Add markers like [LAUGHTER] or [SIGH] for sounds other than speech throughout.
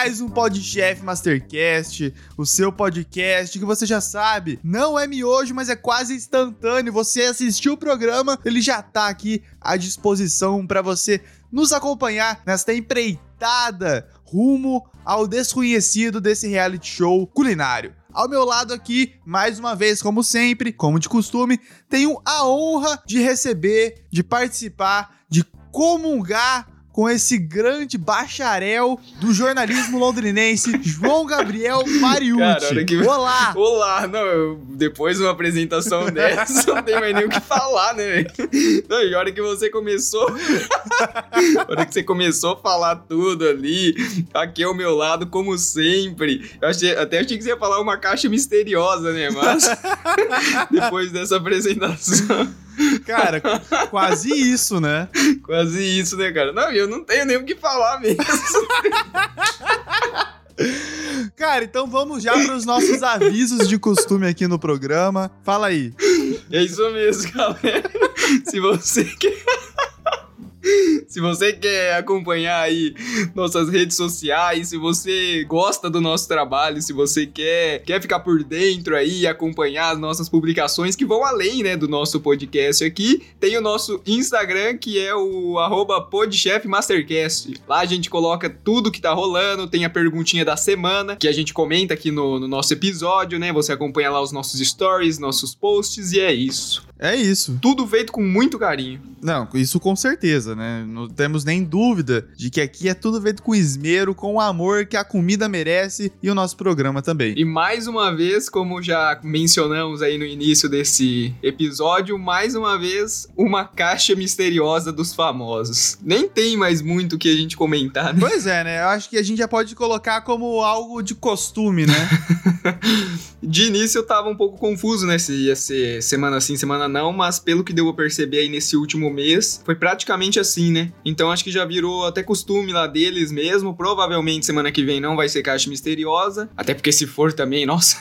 mais um Podchef Mastercast, o seu podcast que você já sabe, não é miojo, mas é quase instantâneo. Você assistiu o programa, ele já tá aqui à disposição para você nos acompanhar nesta empreitada rumo ao desconhecido desse reality show culinário. Ao meu lado aqui, mais uma vez, como sempre, como de costume, tenho a honra de receber, de participar, de comungar com esse grande bacharel do jornalismo londrinense, João Gabriel Mariucci. que... Olá! Olá! Não, eu, depois de uma apresentação [LAUGHS] dessa, não tem mais nem o que falar, né? Não, e a hora que você começou... [LAUGHS] a hora que você começou a falar tudo ali, aqui ao meu lado, como sempre. Eu achei, até achei que você ia falar uma caixa misteriosa, né? Mas [LAUGHS] depois dessa apresentação... Cara, quase isso, né? Quase isso, né, cara? Não, eu não tenho nem o que falar mesmo. Cara, então vamos já para os nossos avisos de costume aqui no programa. Fala aí. É isso mesmo, galera. Se você quer. Se você quer acompanhar aí nossas redes sociais, se você gosta do nosso trabalho, se você quer, quer ficar por dentro aí e acompanhar as nossas publicações que vão além, né, do nosso podcast aqui, tem o nosso Instagram que é o podchefmastercast. Lá a gente coloca tudo que tá rolando, tem a perguntinha da semana que a gente comenta aqui no, no nosso episódio, né? Você acompanha lá os nossos stories, nossos posts e é isso. É isso. Tudo feito com muito carinho. Não, isso com certeza, né? Não temos nem dúvida de que aqui é tudo feito com esmero, com o amor que a comida merece e o nosso programa também. E mais uma vez, como já mencionamos aí no início desse episódio, mais uma vez, uma caixa misteriosa dos famosos. Nem tem mais muito o que a gente comentar, né? Pois é, né? Eu acho que a gente já pode colocar como algo de costume, né? [LAUGHS] de início eu tava um pouco confuso, né? Se ia ser semana sim, semana não, mas pelo que deu a perceber aí nesse último mês, foi praticamente assim, né? Então acho que já virou até costume lá deles mesmo. Provavelmente semana que vem não vai ser caixa misteriosa, até porque se for também, [LAUGHS] nossa.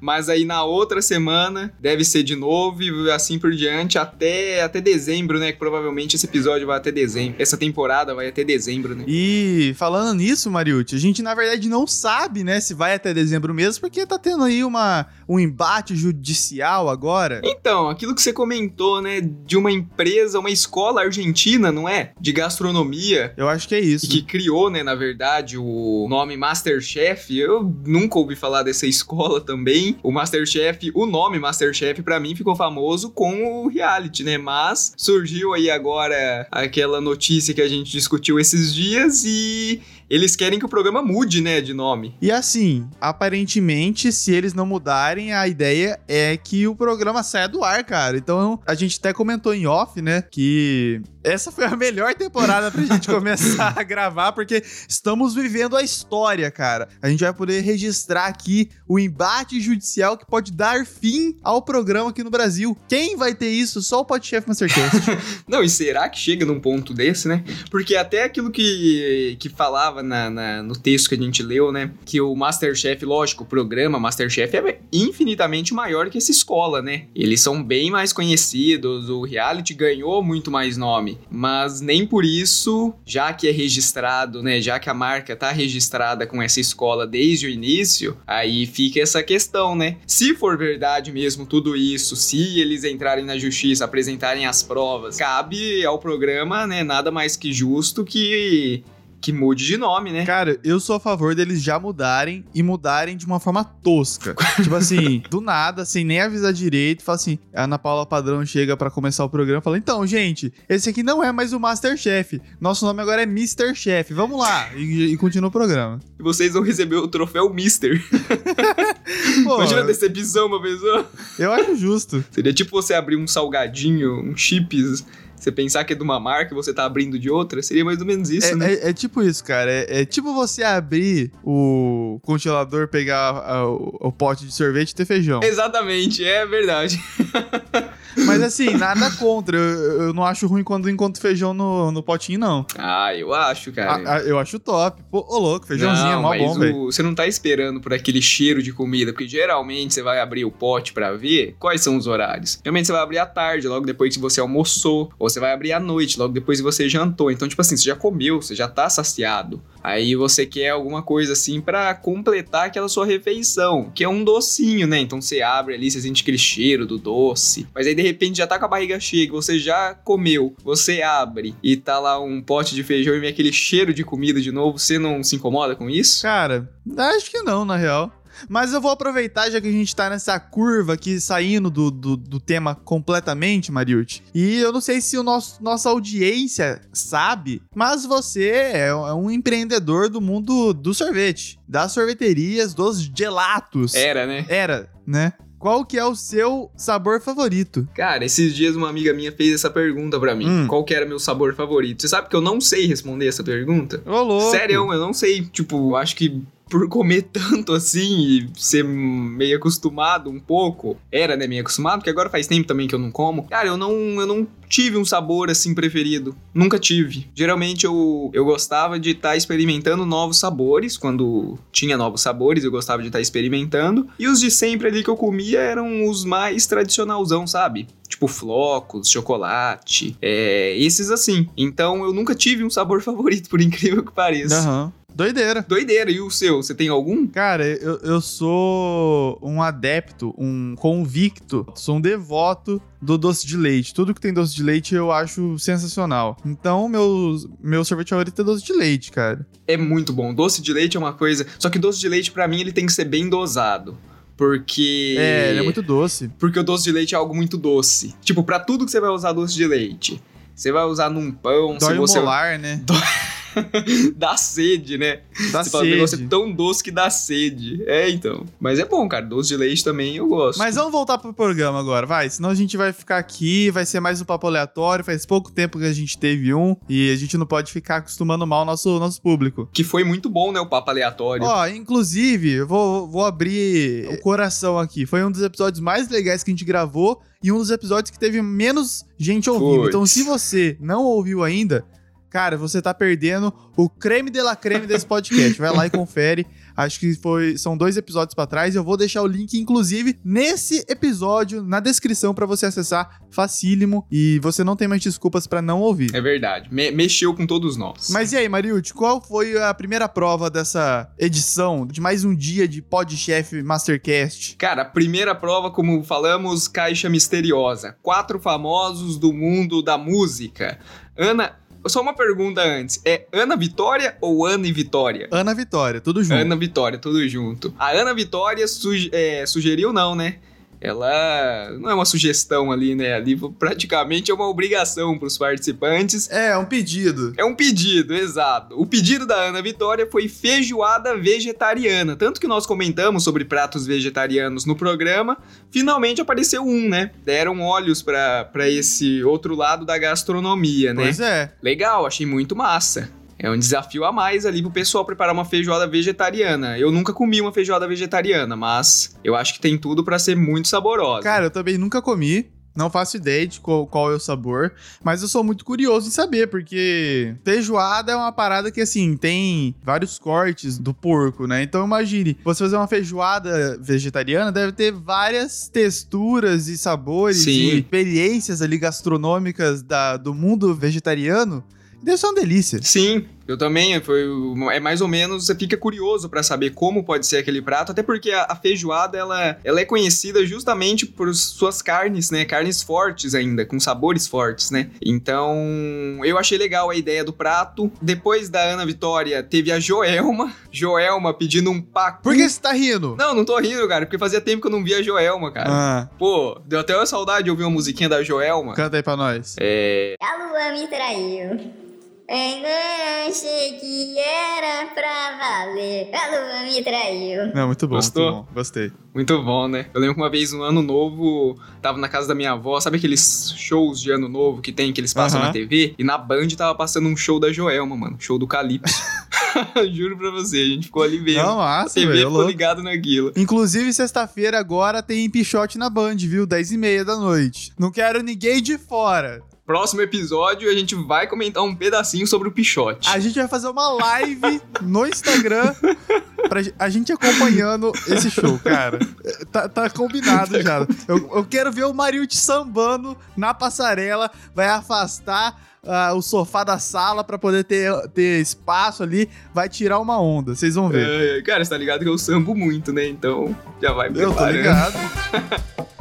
mas aí na outra semana deve ser de novo e assim por diante até, até dezembro, né? Que provavelmente esse episódio vai até dezembro. Essa temporada vai até dezembro, né? E falando nisso, Mariucci, a gente na verdade não sabe, né, se vai até dezembro mesmo, porque tá tendo aí uma, um embate judicial agora. Então, aquilo que você comentou, né, de uma empresa, uma escola argentina, não é? De gastronomia. Eu acho que é isso. Que criou, né, na verdade, o nome Masterchef. Eu nunca ouvi falar dessa escola também. O Masterchef, o nome Masterchef, para mim ficou famoso com o reality, né? Mas surgiu aí agora aquela notícia que a gente discutiu esses dias e eles querem que o programa mude, né, de nome. E assim, aparentemente, se eles não mudarem, a ideia é que o programa saia do ar, cara. Então, a gente até comentou em off, né, que essa foi a melhor temporada pra gente [LAUGHS] começar a gravar, porque estamos vivendo a história, cara. A gente vai poder registrar aqui o embate judicial que pode dar fim ao programa aqui no Brasil. Quem vai ter isso? Só o Podchef Mastercast. [LAUGHS] não, e será que chega num ponto desse, né? Porque até aquilo que, que falava na, na, no texto que a gente leu, né? Que o Masterchef, lógico, o programa Masterchef é infinitamente maior que essa escola, né? Eles são bem mais conhecidos, o reality ganhou muito mais nome. Mas nem por isso, já que é registrado, né? Já que a marca tá registrada com essa escola desde o início, aí fica essa questão, né? Se for verdade mesmo tudo isso, se eles entrarem na justiça, apresentarem as provas, cabe ao programa, né? Nada mais que justo que que mude de nome, né? Cara, eu sou a favor deles já mudarem e mudarem de uma forma tosca. [LAUGHS] tipo assim, do nada, sem nem avisar direito, fala assim: a Ana Paula Padrão chega para começar o programa e fala: então, gente, esse aqui não é mais o Masterchef. Nosso nome agora é Mr. Chef. Vamos lá. E, e continua o programa. E vocês vão receber o troféu Mister. [LAUGHS] Pô, Imagina a decepção, uma pessoa. Eu acho justo. Seria tipo você abrir um salgadinho, um chips você pensar que é de uma marca e você tá abrindo de outra, seria mais ou menos isso, é, né? É, é, tipo isso, cara. É, é, tipo você abrir o congelador, pegar a, o, o, pote de sorvete e ter feijão. Exatamente, é verdade. [LAUGHS] Mas assim, nada contra. Eu, eu não acho ruim quando encontro feijão no, no potinho, não. Ah, eu acho, cara. Ah, ah, eu acho top. Pô, ô louco, feijãozinho é não, mó mas bom, velho. Você não tá esperando por aquele cheiro de comida, porque geralmente você vai abrir o pote pra ver quais são os horários. Geralmente você vai abrir à tarde, logo depois que você almoçou, ou você vai abrir à noite, logo depois que você jantou. Então, tipo assim, você já comeu, você já tá saciado. Aí você quer alguma coisa assim pra completar aquela sua refeição, que é um docinho, né? Então você abre ali, você sente aquele cheiro do doce. Mas aí de repente já tá com a barriga cheia, você já comeu. Você abre e tá lá um pote de feijão e vem aquele cheiro de comida de novo. Você não se incomoda com isso? Cara, acho que não, na real. Mas eu vou aproveitar, já que a gente tá nessa curva aqui, saindo do, do, do tema completamente, Mariucci. E eu não sei se o nosso, nossa audiência sabe, mas você é, é um empreendedor do mundo do sorvete, das sorveterias, dos gelatos. Era, né? Era, né? Qual que é o seu sabor favorito? Cara, esses dias uma amiga minha fez essa pergunta pra mim. Hum. Qual que era meu sabor favorito? Você sabe que eu não sei responder essa pergunta? Ô, louco. Sério, eu não sei. Tipo, acho que por comer tanto assim e ser meio acostumado um pouco. Era, né, meio acostumado, porque agora faz tempo também que eu não como. Cara, eu não, eu não tive um sabor assim preferido. Nunca tive. Geralmente eu, eu gostava de estar experimentando novos sabores. Quando tinha novos sabores, eu gostava de estar experimentando. E os de sempre ali que eu comia eram os mais tradicionalzão, sabe? Tipo flocos, chocolate, é, esses assim. Então eu nunca tive um sabor [LAUGHS] favorito, por incrível que pareça. Aham. Doideira. Doideira, e o seu? Você tem algum? Cara, eu, eu sou um adepto, um convicto, sou um devoto do doce de leite. Tudo que tem doce de leite eu acho sensacional. Então, meu, meu sorvete favorito é doce de leite, cara. É muito bom. Doce de leite é uma coisa. Só que doce de leite, pra mim, ele tem que ser bem dosado. Porque. É, ele é muito doce. Porque o doce de leite é algo muito doce. Tipo, pra tudo que você vai usar doce de leite. Você vai usar num pão, Dói se você. molar, né? [LAUGHS] [LAUGHS] dá sede, né? Dá você fala, o negócio é sede. tão doce que dá sede. É, então. Mas é bom, cara. Doce de leite também eu gosto. Mas vamos voltar pro programa agora, vai. Senão a gente vai ficar aqui, vai ser mais um papo aleatório. Faz pouco tempo que a gente teve um e a gente não pode ficar acostumando mal o nosso, nosso público. Que foi muito bom, né? O papo aleatório. Ó, inclusive, eu vou, vou abrir o coração aqui. Foi um dos episódios mais legais que a gente gravou e um dos episódios que teve menos gente ouvindo. Então, se você não ouviu ainda, cara, você tá perdendo o creme de la creme desse podcast. Vai lá e [LAUGHS] confere. Acho que foi, são dois episódios pra trás. Eu vou deixar o link, inclusive, nesse episódio, na descrição pra você acessar. Facílimo. E você não tem mais desculpas pra não ouvir. É verdade. Me- mexeu com todos nós. Mas e aí, Mariucci, qual foi a primeira prova dessa edição de mais um dia de Podchef Mastercast? Cara, a primeira prova, como falamos, caixa misteriosa. Quatro famosos do mundo da música. Ana. Só uma pergunta antes. É Ana Vitória ou Ana e Vitória? Ana Vitória, tudo junto. Ana Vitória, tudo junto. A Ana Vitória suge- é, sugeriu, não, né? Ela não é uma sugestão ali, né? Ali praticamente é uma obrigação para os participantes. É, é um pedido. É um pedido, exato. O pedido da Ana Vitória foi feijoada vegetariana. Tanto que nós comentamos sobre pratos vegetarianos no programa, finalmente apareceu um, né? Deram olhos pra esse outro lado da gastronomia, né? Pois é. Legal, achei muito massa. É um desafio a mais ali pro pessoal preparar uma feijoada vegetariana. Eu nunca comi uma feijoada vegetariana, mas eu acho que tem tudo pra ser muito saborosa. Cara, eu também nunca comi. Não faço ideia de qual, qual é o sabor, mas eu sou muito curioso em saber, porque feijoada é uma parada que, assim, tem vários cortes do porco, né? Então imagine, você fazer uma feijoada vegetariana deve ter várias texturas e sabores Sim. e experiências ali gastronômicas da, do mundo vegetariano. Deve ser uma delícia. Sim, eu também. Foi, é mais ou menos, você fica curioso pra saber como pode ser aquele prato, até porque a, a feijoada ela, ela é conhecida justamente por suas carnes, né? Carnes fortes ainda, com sabores fortes, né? Então, eu achei legal a ideia do prato. Depois da Ana Vitória, teve a Joelma. Joelma pedindo um pacu. Por que você tá rindo? Não, não tô rindo, cara, porque fazia tempo que eu não via a Joelma, cara. Ah, Pô, deu até uma saudade de ouvir uma musiquinha da Joelma. canta aí pra nós. É. A lua me traiu. Ainda achei que era pra valer. A lua me traiu. Não, muito bom, Gostou? muito bom. Gostei. Muito bom, né? Eu lembro que uma vez no ano novo, tava na casa da minha avó, sabe aqueles shows de ano novo que tem, que eles passam Aham. na TV? E na Band tava passando um show da Joelma, mano. Show do Calypso. [LAUGHS] Juro pra você, a gente ficou ali vendo. Não, a massa, TV velho. ficou louco. ligado naquilo. Inclusive, sexta-feira agora tem Pichote na Band, viu? 10 e meia da noite. Não quero ninguém de fora. Próximo episódio, a gente vai comentar um pedacinho sobre o Pichote. A gente vai fazer uma live no Instagram pra a gente acompanhando esse show, cara. Tá, tá combinado já. Eu, eu quero ver o Marilde sambando na passarela, vai afastar ah, o sofá da sala pra poder ter, ter espaço ali, vai tirar uma onda, vocês vão ver. É, cara, você tá ligado que eu sambo muito, né? Então, já vai eu tô ligado. [LAUGHS]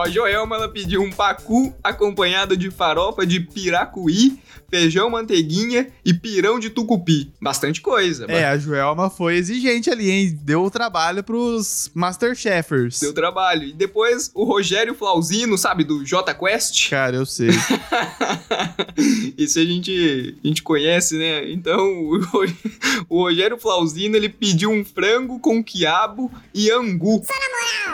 a Joelma, ela pediu um pacu acompanhado de farofa de piracuí, feijão manteiguinha e pirão de tucupi. Bastante coisa. É, a Joelma foi exigente ali, hein? Deu trabalho pros Masterchefers. Deu trabalho. E depois o Rogério Flauzino, sabe, do J Quest. Cara, eu sei. [LAUGHS] Isso a gente, a gente conhece, né? Então, o, Ro- o Rogério Flauzino, ele pediu um frango com quiabo e angu.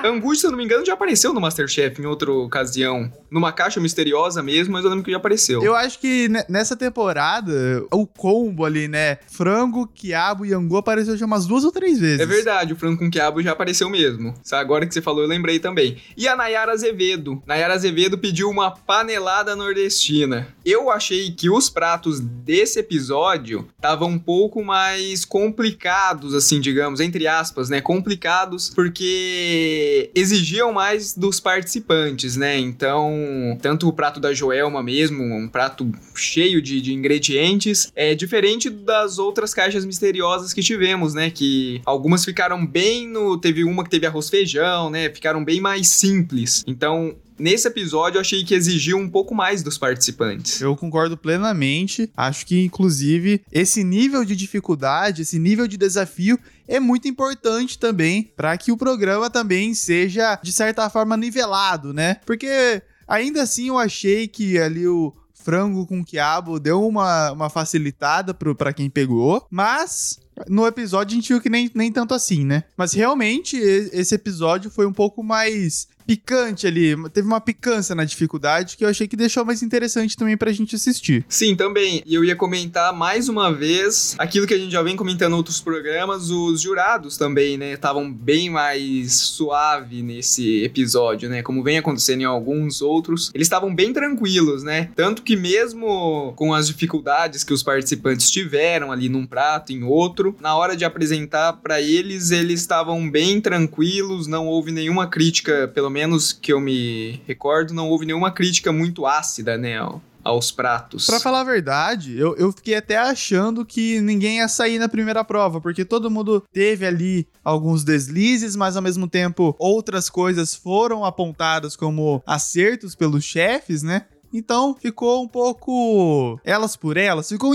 Angu, se eu não me engano, já apareceu no Masterchef em outra ocasião. Numa caixa misteriosa mesmo, mas eu lembro que já apareceu. Eu acho que ne- nessa temporada, o combo ali, né? Frango, quiabo e angu apareceu já umas duas ou três vezes. É verdade, o frango com quiabo já apareceu mesmo. Agora que você falou, eu lembrei também. E a Nayara Azevedo. Nayara Azevedo pediu uma panelada nordestina. Eu achei que os pratos desse episódio estavam um pouco mais complicados, assim, digamos, entre aspas, né? Complicados, porque exigiam mais dos participantes, né? Então, tanto o prato da Joelma mesmo, um prato cheio de, de ingredientes, é diferente das outras caixas misteriosas que tivemos, né? Que algumas ficaram bem no. Teve uma que teve arroz feijão, né? Ficaram bem mais simples. Então. Nesse episódio, eu achei que exigiu um pouco mais dos participantes. Eu concordo plenamente. Acho que, inclusive, esse nível de dificuldade, esse nível de desafio é muito importante também para que o programa também seja, de certa forma, nivelado, né? Porque ainda assim eu achei que ali o frango com quiabo deu uma, uma facilitada pro, pra quem pegou, mas no episódio a gente viu que nem, nem tanto assim, né? Mas realmente esse episódio foi um pouco mais picante ali, teve uma picância na dificuldade que eu achei que deixou mais interessante também pra gente assistir. Sim, também. E eu ia comentar mais uma vez aquilo que a gente já vem comentando em outros programas, os jurados também, né? Estavam bem mais suave nesse episódio, né? Como vem acontecendo em alguns outros. Eles estavam bem tranquilos, né? Tanto que mesmo com as dificuldades que os participantes tiveram ali num prato, em outro, na hora de apresentar pra eles, eles estavam bem tranquilos, não houve nenhuma crítica, pelo menos que eu me recordo, não houve nenhuma crítica muito ácida, né? ao- aos pratos. Pra falar a verdade, eu, eu fiquei até achando que ninguém ia sair na primeira prova, porque todo mundo teve ali alguns deslizes, mas ao mesmo tempo outras coisas foram apontadas como acertos pelos chefes, né? Então ficou um pouco elas por elas, ficou um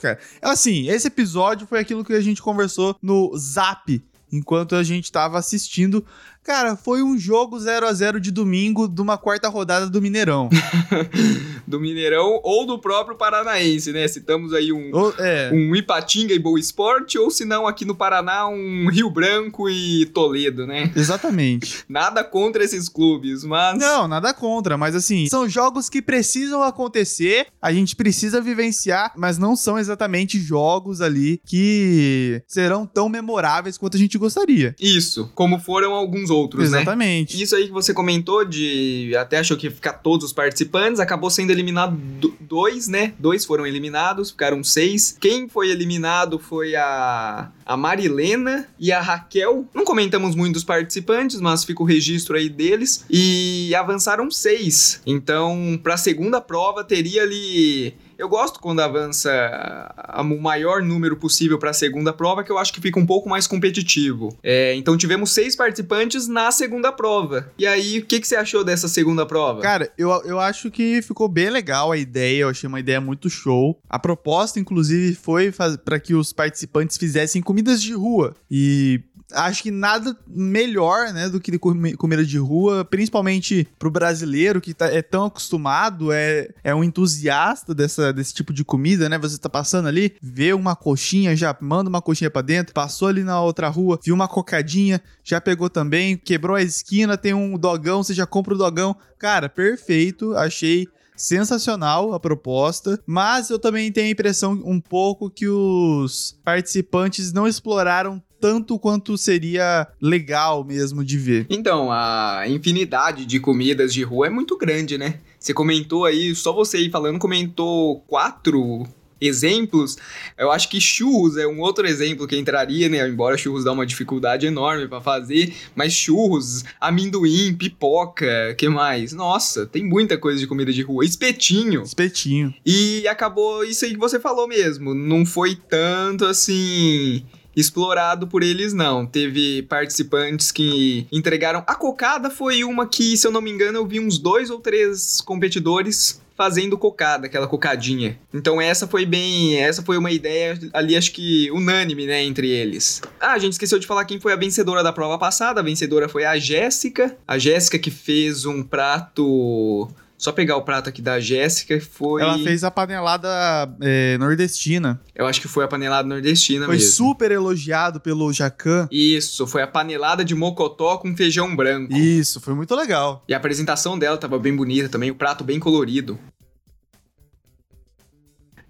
cara. Assim, esse episódio foi aquilo que a gente conversou no Zap enquanto a gente tava assistindo. Cara, foi um jogo 0 a 0 de domingo de uma quarta rodada do Mineirão. [LAUGHS] do Mineirão ou do próprio Paranaense, né? Citamos aí um, Ô, é. um Ipatinga e Boa Esporte, ou se não, aqui no Paraná, um Rio Branco e Toledo, né? Exatamente. [LAUGHS] Nada contra esses clubes, mas. Não, nada contra, mas assim, são jogos que precisam acontecer, a gente precisa vivenciar, mas não são exatamente jogos ali que serão tão memoráveis quanto a gente gostaria. Isso, como foram alguns outros, né? exatamente. Isso aí que você comentou de até achou que ia ficar todos os participantes, acabou sendo eliminado do- dois, né? Dois foram eliminados, ficaram seis. Quem foi eliminado foi a a Marilena e a Raquel. Não comentamos muito dos participantes, mas fica o registro aí deles e avançaram seis. Então, para a segunda prova teria ali eu gosto quando avança o maior número possível para a segunda prova, que eu acho que fica um pouco mais competitivo. É, então tivemos seis participantes na segunda prova. E aí, o que, que você achou dessa segunda prova? Cara, eu, eu acho que ficou bem legal a ideia, eu achei uma ideia muito show. A proposta, inclusive, foi para que os participantes fizessem comidas de rua. E acho que nada melhor, né, do que comi- comida de rua, principalmente pro brasileiro que tá- é tão acostumado, é, é um entusiasta dessa, desse tipo de comida, né? Você tá passando ali, vê uma coxinha, já manda uma coxinha pra dentro, passou ali na outra rua, viu uma cocadinha, já pegou também, quebrou a esquina, tem um dogão, você já compra o dogão. Cara, perfeito, achei sensacional a proposta, mas eu também tenho a impressão um pouco que os participantes não exploraram tanto quanto seria legal mesmo de ver. Então, a infinidade de comidas de rua é muito grande, né? Você comentou aí, só você aí falando, comentou quatro exemplos. Eu acho que churros é um outro exemplo que entraria, né? Embora churros dá uma dificuldade enorme pra fazer, mas churros, amendoim, pipoca, que mais? Nossa, tem muita coisa de comida de rua. Espetinho. Espetinho. E acabou isso aí que você falou mesmo. Não foi tanto assim explorado por eles não. Teve participantes que entregaram a cocada foi uma que, se eu não me engano, eu vi uns dois ou três competidores fazendo cocada, aquela cocadinha. Então essa foi bem, essa foi uma ideia ali acho que unânime, né, entre eles. Ah, a gente esqueceu de falar quem foi a vencedora da prova passada. A vencedora foi a Jéssica. A Jéssica que fez um prato só pegar o prato aqui da Jéssica foi. Ela fez a panelada é, nordestina. Eu acho que foi a panelada nordestina Foi mesmo. super elogiado pelo Jacan. Isso, foi a panelada de mocotó com feijão branco. Isso, foi muito legal. E a apresentação dela tava bem bonita também, o prato bem colorido.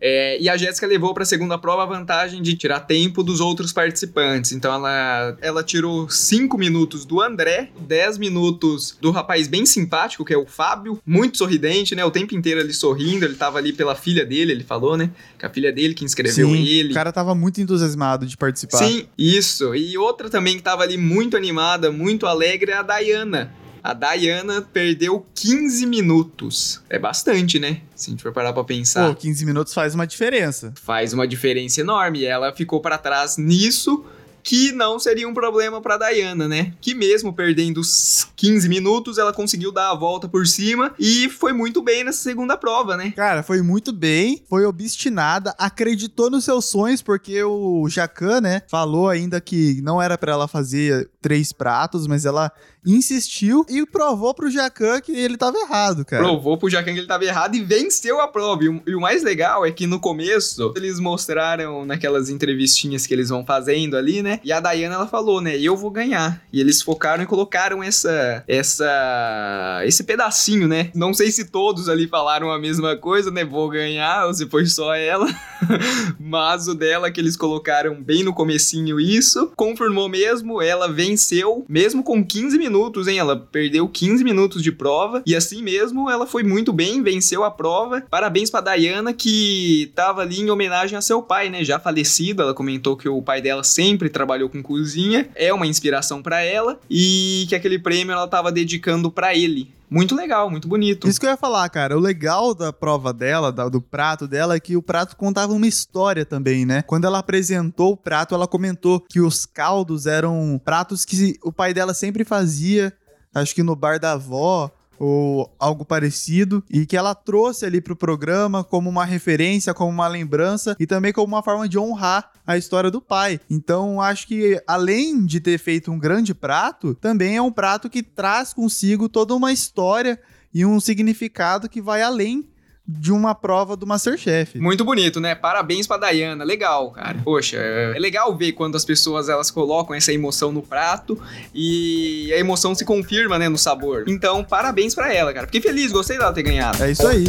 É, e a Jéssica levou para a segunda prova a vantagem de tirar tempo dos outros participantes. Então ela, ela tirou 5 minutos do André, 10 minutos do rapaz bem simpático, que é o Fábio, muito sorridente, né? O tempo inteiro ele sorrindo, ele tava ali pela filha dele, ele falou, né? Que a filha dele que inscreveu Sim, ele. O cara tava muito entusiasmado de participar. Sim, isso. E outra também que tava ali muito animada, muito alegre é a Dayana. A Dayana perdeu 15 minutos. É bastante, né? Se a gente for parar pra pensar. Pô, 15 minutos faz uma diferença. Faz uma diferença enorme. Ela ficou pra trás nisso, que não seria um problema pra Dayana, né? Que mesmo perdendo os 15 minutos, ela conseguiu dar a volta por cima e foi muito bem nessa segunda prova, né? Cara, foi muito bem, foi obstinada, acreditou nos seus sonhos, porque o Jacan, né, falou ainda que não era pra ela fazer três pratos, mas ela insistiu e provou pro Jacan que ele tava errado, cara. Provou pro Jacan que ele tava errado e venceu a prova. E o, e o mais legal é que no começo, eles mostraram naquelas entrevistinhas que eles vão fazendo ali, né? E a Dayana, ela falou, né? Eu vou ganhar. E eles focaram e colocaram essa... essa esse pedacinho, né? Não sei se todos ali falaram a mesma coisa, né? Vou ganhar, ou se foi só ela. [LAUGHS] Mas o dela que eles colocaram bem no comecinho isso, confirmou mesmo, ela venceu, mesmo com 15 minutos, hein? Ela perdeu 15 minutos de prova, e assim mesmo ela foi muito bem, venceu a prova. Parabéns pra Dayana, que tava ali em homenagem a seu pai, né? Já falecido, ela comentou que o pai dela sempre trabalhou com cozinha, é uma inspiração pra ela, e que aquele prêmio ela tava dedicando pra ele. Muito legal, muito bonito. Isso que eu ia falar, cara. O legal da prova dela, do prato dela, é que o prato contava uma história também, né? Quando ela apresentou o prato, ela comentou que os caldos eram pratos que o pai dela sempre fazia, acho que no bar da avó ou algo parecido, e que ela trouxe ali pro programa como uma referência, como uma lembrança e também como uma forma de honrar a história do pai. Então, acho que além de ter feito um grande prato, também é um prato que traz consigo toda uma história e um significado que vai além de uma prova do Masterchef. Muito bonito, né? Parabéns pra Dayana, legal, cara. Poxa, é legal ver quando as pessoas elas colocam essa emoção no prato e a emoção se confirma, né, no sabor. Então, parabéns pra ela, cara. Fiquei feliz, gostei dela ter ganhado. É isso aí.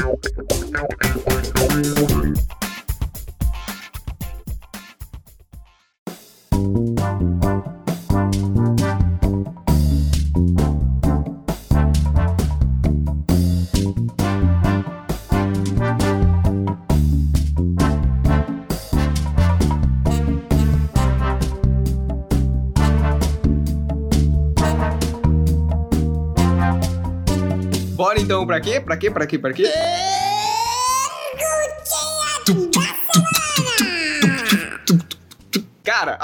Então pra quê? Pra quê? Pra quê? Pra quê?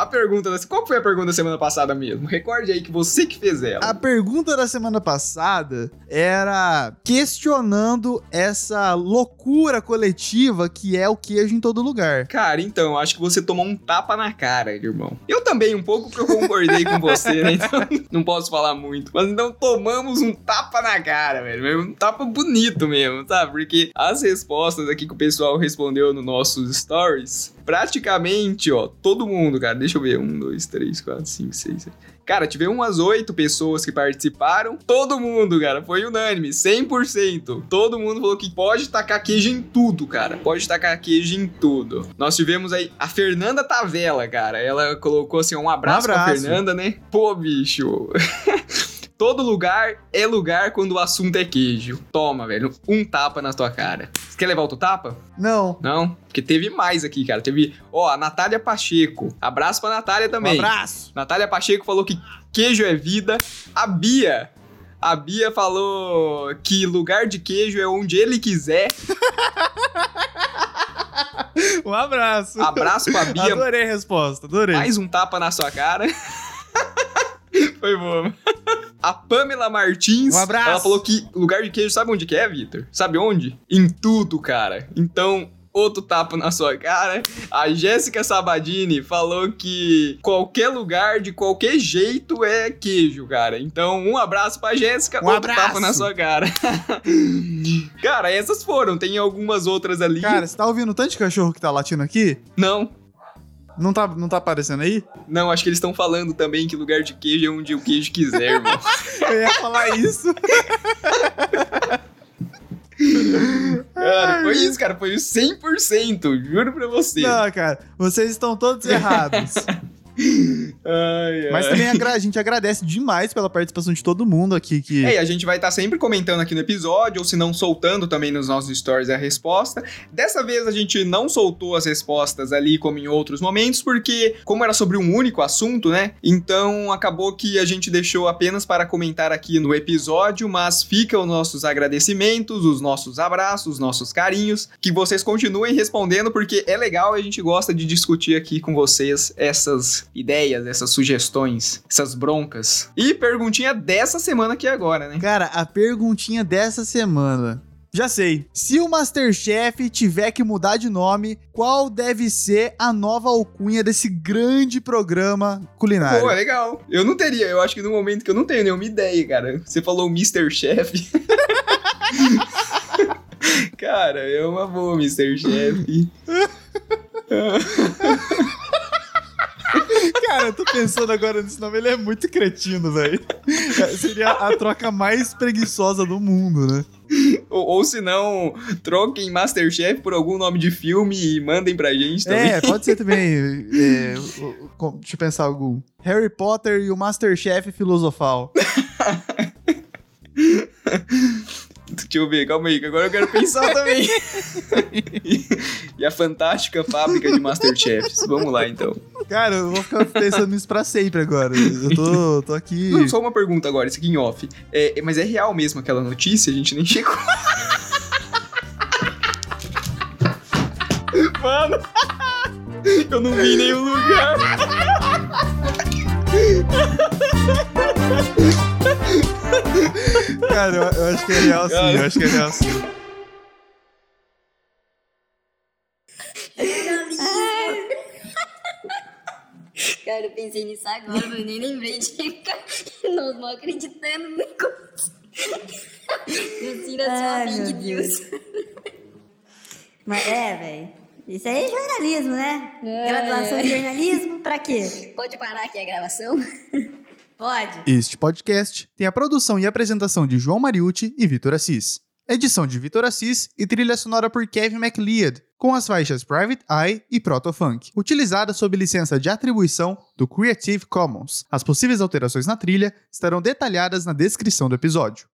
A pergunta. da- Qual foi a pergunta da semana passada mesmo? Recorde aí que você que fez ela. A pergunta da semana passada era questionando essa loucura coletiva que é o queijo em todo lugar. Cara, então, acho que você tomou um tapa na cara, irmão. Eu também, um pouco, porque eu concordei com você, né? Então, [LAUGHS] não posso falar muito. Mas então tomamos um tapa na cara, velho. Um tapa bonito mesmo, sabe? Porque as respostas aqui que o pessoal respondeu nos nossos stories, praticamente, ó, todo mundo, cara. Deixa eu ver. Um, dois, três, quatro, cinco, seis, sete. Cara, tive umas oito pessoas que participaram. Todo mundo, cara, foi unânime, 100%. Todo mundo falou que pode tacar queijo em tudo, cara. Pode tacar queijo em tudo. Nós tivemos aí a Fernanda Tavela, cara. Ela colocou assim, um abraço, Um abraço. pra Fernanda, né? Pô, bicho. [LAUGHS] Todo lugar é lugar quando o assunto é queijo. Toma, velho. Um tapa na tua cara. Você quer levar outro tapa? Não. Não? Porque teve mais aqui, cara. Teve, ó, a Natália Pacheco. Abraço pra Natália Um também. abraço. Natália Pacheco falou que queijo é vida. A Bia. A Bia falou que lugar de queijo é onde ele quiser. [LAUGHS] Um abraço. Abraço pra Bia. Adorei a resposta, adorei. Mais um tapa na sua cara. [LAUGHS] Foi boa. [LAUGHS] A Pamela Martins. Um abraço. Ela falou que lugar de queijo, sabe onde que é, Vitor? Sabe onde? Em tudo, cara. Então, outro tapa na sua cara. A Jéssica Sabadini falou que qualquer lugar, de qualquer jeito, é queijo, cara. Então, um abraço pra Jéssica, Um outro abraço. tapa na sua cara. [LAUGHS] cara, essas foram. Tem algumas outras ali. Cara, você tá ouvindo tanto de cachorro que tá latindo aqui? Não, Não tá, não tá aparecendo aí? Não, acho que eles estão falando também que lugar de queijo é onde o queijo quiser, irmão. [LAUGHS] Eu ia falar isso. [LAUGHS] cara, foi isso, cara. Foi 100%. Juro pra você. Não, cara, vocês estão todos errados. [LAUGHS] Ai, ai. Mas também a gente agradece demais pela participação de todo mundo aqui que. É, e a gente vai estar sempre comentando aqui no episódio, ou se não soltando também nos nossos stories a resposta. Dessa vez a gente não soltou as respostas ali como em outros momentos, porque como era sobre um único assunto, né? Então acabou que a gente deixou apenas para comentar aqui no episódio, mas ficam os nossos agradecimentos, os nossos abraços, os nossos carinhos, que vocês continuem respondendo, porque é legal e a gente gosta de discutir aqui com vocês essas ideias, essas sugestões, essas broncas. E perguntinha dessa semana aqui agora, né? Cara, a perguntinha dessa semana. Já sei. Se o Masterchef tiver que mudar de nome, qual deve ser a nova alcunha desse grande programa culinário? Pô, é legal. Eu não teria, eu acho que no momento que eu não tenho nenhuma ideia, cara. Você falou Mr. Chef. [LAUGHS] cara, é uma boa, Mr. Chef. [LAUGHS] [LAUGHS] Cara, eu tô pensando agora nesse nome, ele é muito cretino, velho. É, Seria a troca mais preguiçosa do mundo, né? ou, ou se não, troquem Masterchef por algum nome de filme e mandem pra gente também. É, pode ser também. é, deixa eu pensar algum. Harry Potter e o Masterchef filosofal. [LAUGHS] Deixa eu ver, calma aí, que agora eu quero pensar [LAUGHS] também. e a fantástica fábrica de Masterchefs. Vamos lá, então. Cara, eu vou ficar pensando nisso pra sempre agora. Eu tô, tô aqui. Não, só uma pergunta agora, isso aqui em off. É, mas é real mesmo aquela notícia? A gente nem chegou. [LAUGHS] Mano, eu não vi em nenhum lugar. [LAUGHS] [LAUGHS] Cara, eu, eu acho que é real sim, eu acho que é real sim. [LAUGHS] Cara, eu pensei nisso agora, mas nem lembrei de ficar. Não, não acreditando no negócio. Lucina, Ai, sua Big Deus. Mas é, velho. Isso aí é jornalismo, né? É. Graduação em jornalismo, pra quê? Pode parar aqui a gravação? Pode. Este podcast tem a produção e apresentação de João Mariucci e Vitor Assis. Edição de Vitor Assis e trilha sonora por Kevin MacLeod, com as faixas Private Eye e Protofunk, utilizada sob licença de atribuição do Creative Commons. As possíveis alterações na trilha estarão detalhadas na descrição do episódio.